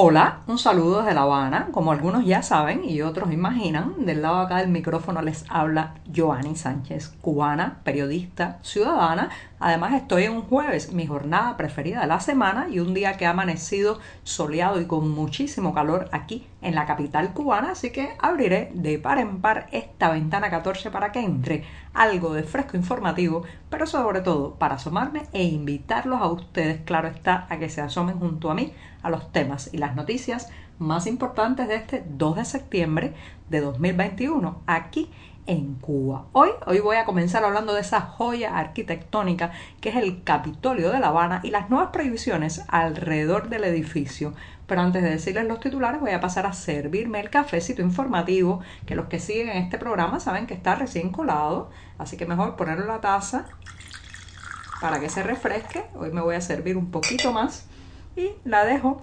Hola, un saludo desde La Habana. Como algunos ya saben y otros imaginan, del lado acá del micrófono les habla Joanny Sánchez, cubana, periodista, ciudadana. Además estoy en un jueves, mi jornada preferida de la semana y un día que ha amanecido soleado y con muchísimo calor aquí en la capital cubana, así que abriré de par en par esta ventana 14 para que entre algo de fresco informativo, pero sobre todo para asomarme e invitarlos a ustedes, claro está, a que se asomen junto a mí a los temas y las noticias más importantes de este 2 de septiembre de 2021 aquí en Cuba. Hoy, hoy voy a comenzar hablando de esa joya arquitectónica que es el Capitolio de La Habana y las nuevas prohibiciones alrededor del edificio. Pero antes de decirles los titulares voy a pasar a servirme el cafecito informativo que los que siguen este programa saben que está recién colado, así que mejor ponerlo la taza para que se refresque. Hoy me voy a servir un poquito más y la dejo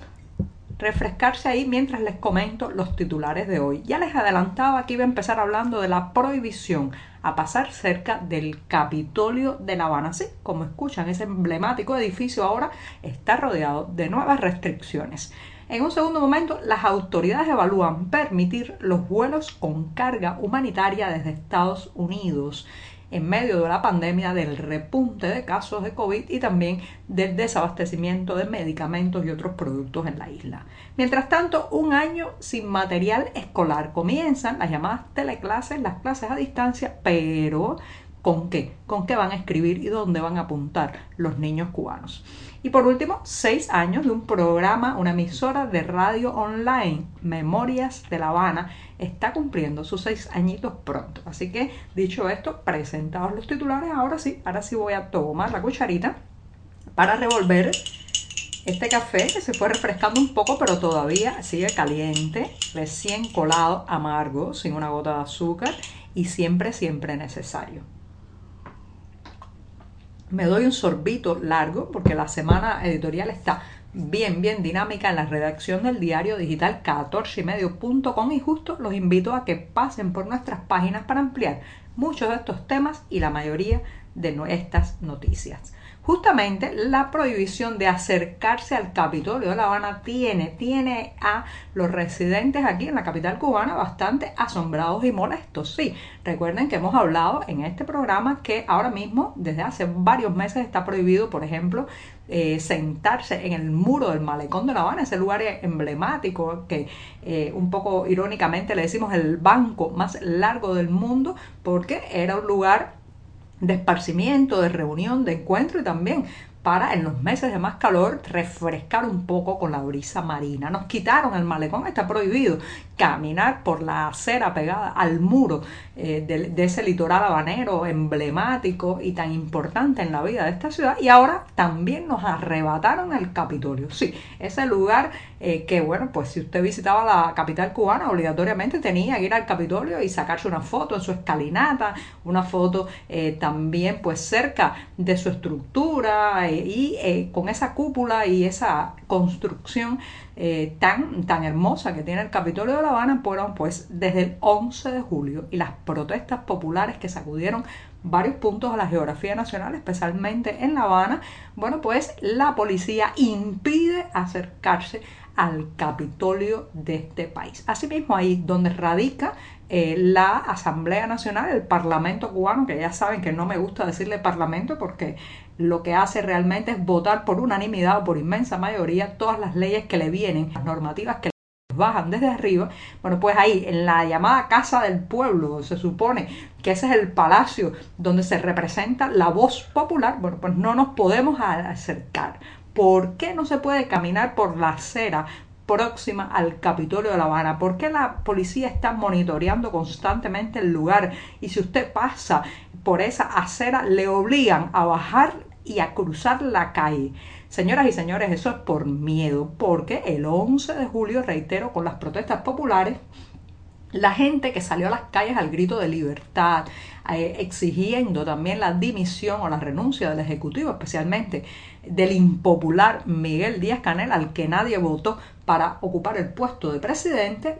refrescarse ahí mientras les comento los titulares de hoy. Ya les adelantaba que iba a empezar hablando de la prohibición a pasar cerca del Capitolio de La Habana. Sí, como escuchan, ese emblemático edificio ahora está rodeado de nuevas restricciones. En un segundo momento, las autoridades evalúan permitir los vuelos con carga humanitaria desde Estados Unidos en medio de la pandemia del repunte de casos de COVID y también del desabastecimiento de medicamentos y otros productos en la isla. Mientras tanto, un año sin material escolar. Comienzan las llamadas teleclases, las clases a distancia, pero ¿con qué? ¿Con qué van a escribir y dónde van a apuntar los niños cubanos? Y por último, seis años de un programa, una emisora de radio online, Memorias de La Habana, está cumpliendo sus seis añitos pronto. Así que, dicho esto, presentados los titulares, ahora sí, ahora sí voy a tomar la cucharita para revolver este café que se fue refrescando un poco, pero todavía sigue caliente, recién colado, amargo, sin una gota de azúcar y siempre, siempre necesario me doy un sorbito largo porque la semana editorial está bien, bien dinámica en la redacción del diario digital 14 y justo los invito a que pasen por nuestras páginas para ampliar muchos de estos temas y la mayoría de estas noticias justamente la prohibición de acercarse al Capitolio de La Habana tiene, tiene a los residentes aquí en la capital cubana bastante asombrados y molestos. Sí, recuerden que hemos hablado en este programa que ahora mismo, desde hace varios meses, está prohibido, por ejemplo, eh, sentarse en el muro del malecón de La Habana, ese lugar emblemático que eh, un poco irónicamente le decimos el banco más largo del mundo, porque era un lugar de esparcimiento, de reunión, de encuentro y también para en los meses de más calor refrescar un poco con la brisa marina. Nos quitaron el malecón, está prohibido caminar por la acera pegada al muro eh, de, ese litoral habanero emblemático y tan importante en la vida de esta ciudad y ahora también nos arrebataron el Capitolio. Sí, ese lugar eh, que bueno, pues si usted visitaba la capital cubana obligatoriamente tenía que ir al Capitolio y sacarse una foto en su escalinata, una foto eh, también pues cerca de su estructura y con esa cúpula y esa construcción eh, tan, tan hermosa que tiene el Capitolio de La Habana fueron pues desde el 11 de julio y las protestas populares que sacudieron varios puntos de la geografía nacional, especialmente en La Habana, bueno pues la policía impide acercarse al Capitolio de este país. Asimismo, ahí donde radica eh, la Asamblea Nacional, el Parlamento cubano, que ya saben que no me gusta decirle Parlamento porque lo que hace realmente es votar por unanimidad o por inmensa mayoría todas las leyes que le vienen, las normativas que bajan desde arriba, bueno, pues ahí en la llamada Casa del Pueblo, se supone que ese es el palacio donde se representa la voz popular, bueno, pues no nos podemos acercar. ¿Por qué no se puede caminar por la acera próxima al Capitolio de La Habana? ¿Por qué la policía está monitoreando constantemente el lugar? Y si usted pasa por esa acera, le obligan a bajar y a cruzar la calle. Señoras y señores, eso es por miedo, porque el 11 de julio, reitero, con las protestas populares, la gente que salió a las calles al grito de libertad, eh, exigiendo también la dimisión o la renuncia del Ejecutivo, especialmente del impopular Miguel Díaz Canel, al que nadie votó para ocupar el puesto de presidente,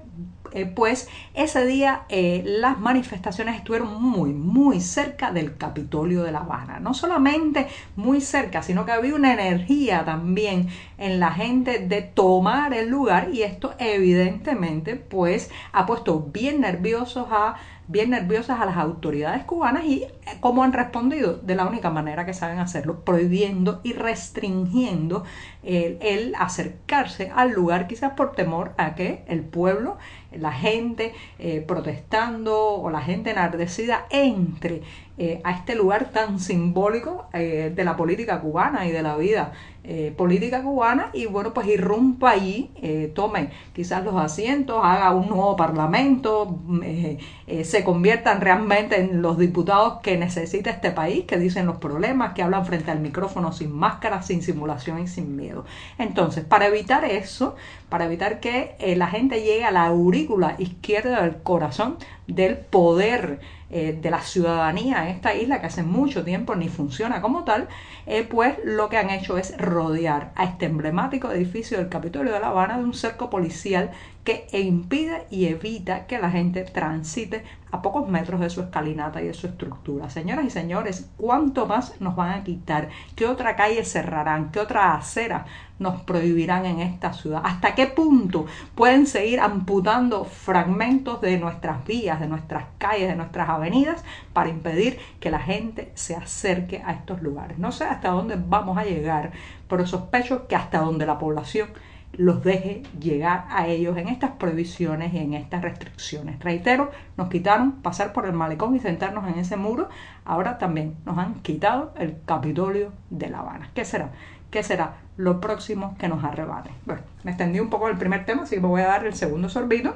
eh, pues ese día eh, las manifestaciones estuvieron muy, muy cerca del Capitolio de La Habana. No solamente muy cerca, sino que había una energía también en la gente de tomar el lugar y esto evidentemente pues ha puesto bien nerviosos a bien nerviosas a las autoridades cubanas y eh, cómo han respondido de la única manera que saben hacerlo, prohibiendo y restringiendo el, acercarse al lugar quizás por temor a que el pueblo, la gente eh, protestando o la gente enardecida entre eh, a este lugar tan simbólico de la política cubana y de la vida eh, política cubana y bueno, pues irrumpa allí, eh, tome quizás los asientos, haga un nuevo parlamento, eh, se conviertan realmente en los diputados que necesita este país, que dicen los problemas, que hablan frente al micrófono sin máscara, sin simulación y sin miedo. Entonces, para evitar eso, para evitar que la gente llegue a la aurícula izquierda del corazón del poder eh, de la ciudadanía esta isla que hace mucho tiempo ni funciona como tal, eh, pues lo que han hecho es rodear a este emblemático edificio del Capitolio de La Habana de un cerco policial que impide y evita que la gente transite a pocos metros de su escalinata y de su estructura. Señoras y señores, ¿cuánto más nos van a quitar? ¿Qué otra calle cerrarán? ¿Qué otra acera nos prohibirán en esta ciudad? ¿Hasta qué punto pueden seguir amputando fragmentos de nuestras vías, de nuestras calles, de nuestras avenidas para impedir que la gente se acerque a estos lugares? No sé hasta dónde vamos a llegar, pero sospecho que hasta donde la población los deje llegar a ellos en estas prohibiciones y en estas restricciones. Reitero, nos quitaron pasar por el malecón y sentarnos en ese muro. Ahora también nos han quitado el Capitolio de La Habana. ¿Qué será? ¿Qué será lo próximo que nos arrebate? Bueno, me extendí un poco el primer tema, así que me voy a dar el segundo sorbito.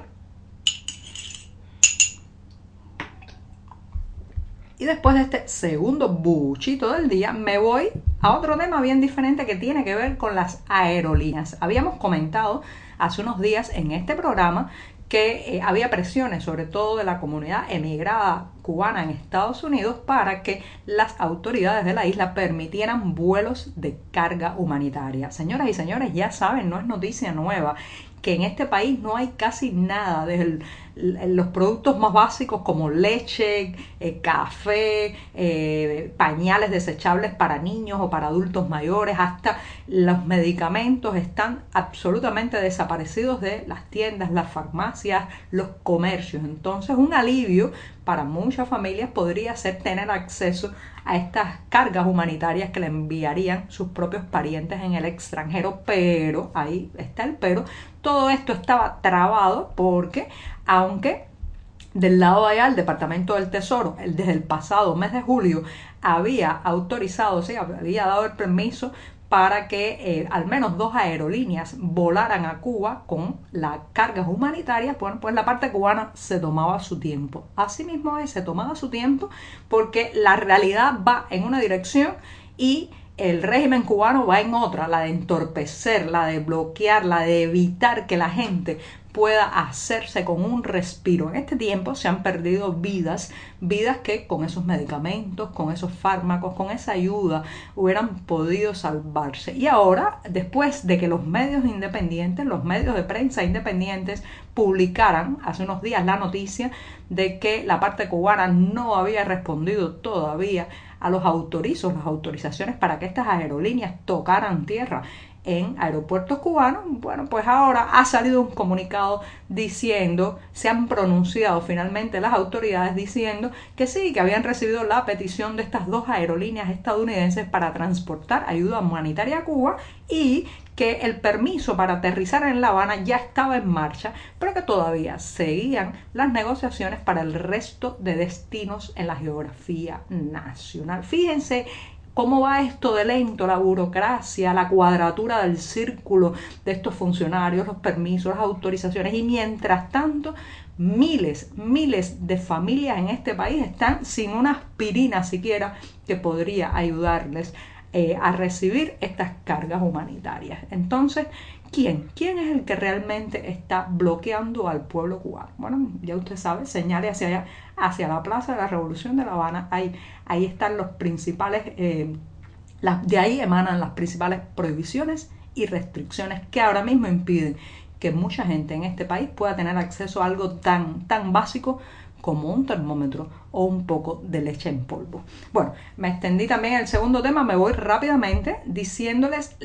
Y después de este segundo buchito del día, me voy a otro tema bien diferente que tiene que ver con las aerolíneas. Habíamos comentado hace unos días en este programa que eh, había presiones, sobre todo de la comunidad emigrada cubana en Estados Unidos, para que las autoridades de la isla permitieran vuelos de carga humanitaria. Señoras y señores, ya saben, no es noticia nueva que en este país no hay casi nada de los productos más básicos como leche, eh, café, eh, pañales desechables para niños o para adultos mayores, hasta los medicamentos están absolutamente desaparecidos de las tiendas, las farmacias, los comercios. Entonces un alivio para muchas familias podría ser tener acceso a estas cargas humanitarias que le enviarían sus propios parientes en el extranjero, pero, ahí está el pero, todo esto estaba trabado porque, aunque del lado de allá, el Departamento del Tesoro, desde el pasado mes de julio, había autorizado, sí, había dado el permiso para que eh, al menos dos aerolíneas volaran a Cuba con las cargas humanitarias, bueno, pues la parte cubana se tomaba su tiempo. Asimismo, se tomaba su tiempo porque la realidad va en una dirección y el régimen cubano va en otra, la de entorpecer, la de bloquear, la de evitar que la gente pueda hacerse con un respiro. En este tiempo se han perdido vidas, vidas que con esos medicamentos, con esos fármacos, con esa ayuda hubieran podido salvarse. Y ahora, después de que los medios independientes, los medios de prensa independientes publicaran hace unos días la noticia de que la parte cubana no había respondido todavía a los autorizos, las autorizaciones para que estas aerolíneas tocaran tierra en aeropuertos cubanos, bueno, pues ahora ha salido un comunicado diciendo, se han pronunciado finalmente las autoridades diciendo que sí, que habían recibido la petición de estas dos aerolíneas estadounidenses para transportar ayuda humanitaria a Cuba y que el permiso para aterrizar en La Habana ya estaba en marcha, pero que todavía seguían las negociaciones para el resto de destinos en la geografía nacional. Fíjense ¿Cómo va esto de lento? La burocracia, la cuadratura del círculo de estos funcionarios, los permisos, las autorizaciones. Y mientras tanto, miles, miles de familias en este país están sin una aspirina siquiera que podría ayudarles eh, a recibir estas cargas humanitarias. Entonces, ¿quién? ¿Quién es el que realmente está bloqueando al pueblo cubano? Bueno, ya usted sabe, señale hacia allá, hacia la Plaza de la Revolución de La Habana, ahí, ahí están los principales, eh, de ahí emanan las principales prohibiciones y restricciones que ahora mismo impiden que mucha gente en este país pueda tener acceso a algo tan, tan básico como un termómetro o un poco de leche en polvo. Bueno, me extendí también el segundo tema, me voy rápidamente diciéndoles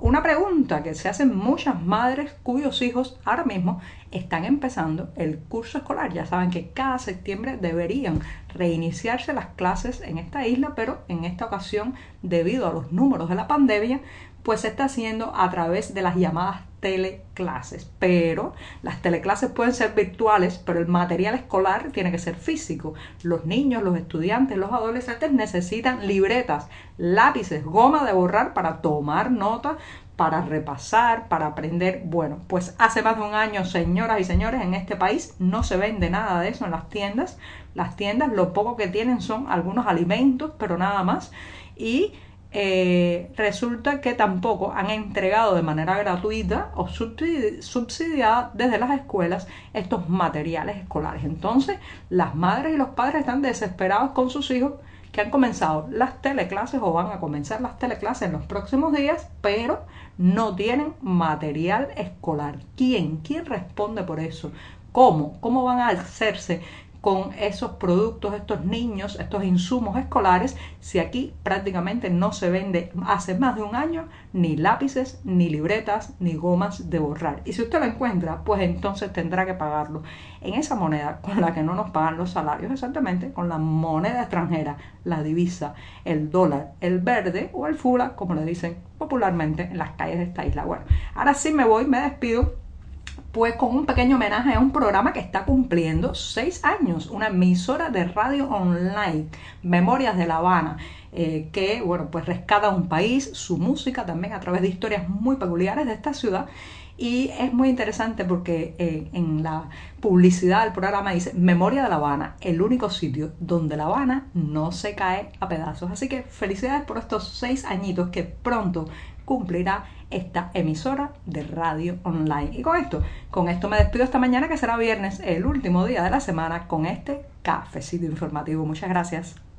una pregunta que se hacen muchas madres cuyos hijos ahora mismo están empezando el curso escolar. Ya saben que cada septiembre deberían reiniciarse las clases en esta isla, pero en esta ocasión, debido a los números de la pandemia, pues se está haciendo a través de las llamadas teleclases. Pero las teleclases pueden ser virtuales, pero el material escolar tiene que ser físico. Los niños, los estudiantes, los adolescentes necesitan libretas, lápices, goma de borrar para tomar nota, para repasar, para aprender. Bueno, pues hace más de un año, señoras y señores, en este país no se vende nada de eso en las tiendas. Las tiendas lo poco que tienen son algunos alimentos, pero nada más. Y eh, resulta que tampoco han entregado de manera gratuita o subsidiada desde las escuelas estos materiales escolares. Entonces, las madres y los padres están desesperados con sus hijos que han comenzado las teleclases o van a comenzar las teleclases en los próximos días, pero no tienen material escolar. ¿Quién? ¿Quién responde por eso? ¿Cómo? ¿Cómo van a hacerse con esos productos, estos niños, estos insumos escolares, si aquí prácticamente no se vende hace más de un año ni lápices, ni libretas, ni gomas de borrar. Y si usted lo encuentra, pues entonces tendrá que pagarlo en esa moneda con la que no nos pagan los salarios, exactamente con la moneda extranjera, la divisa, el dólar, el verde o el fula, como le dicen popularmente en las calles de esta isla. Bueno, ahora sí me voy, me despido pues con un pequeño homenaje a un programa que está cumpliendo seis años, una emisora de radio online, Memorias de La Habana, eh, que, bueno, pues rescata un país, su música también a través de historias muy peculiares de esta ciudad. Y es muy interesante porque eh, en la publicidad del programa dice Memoria de La Habana, el único sitio donde La Habana no se cae a pedazos. Así que felicidades por estos seis añitos que pronto cumplirá esta emisora de radio online. Y con esto, con esto me despido esta mañana que será viernes, el último día de la semana, con este cafecito informativo. Muchas gracias.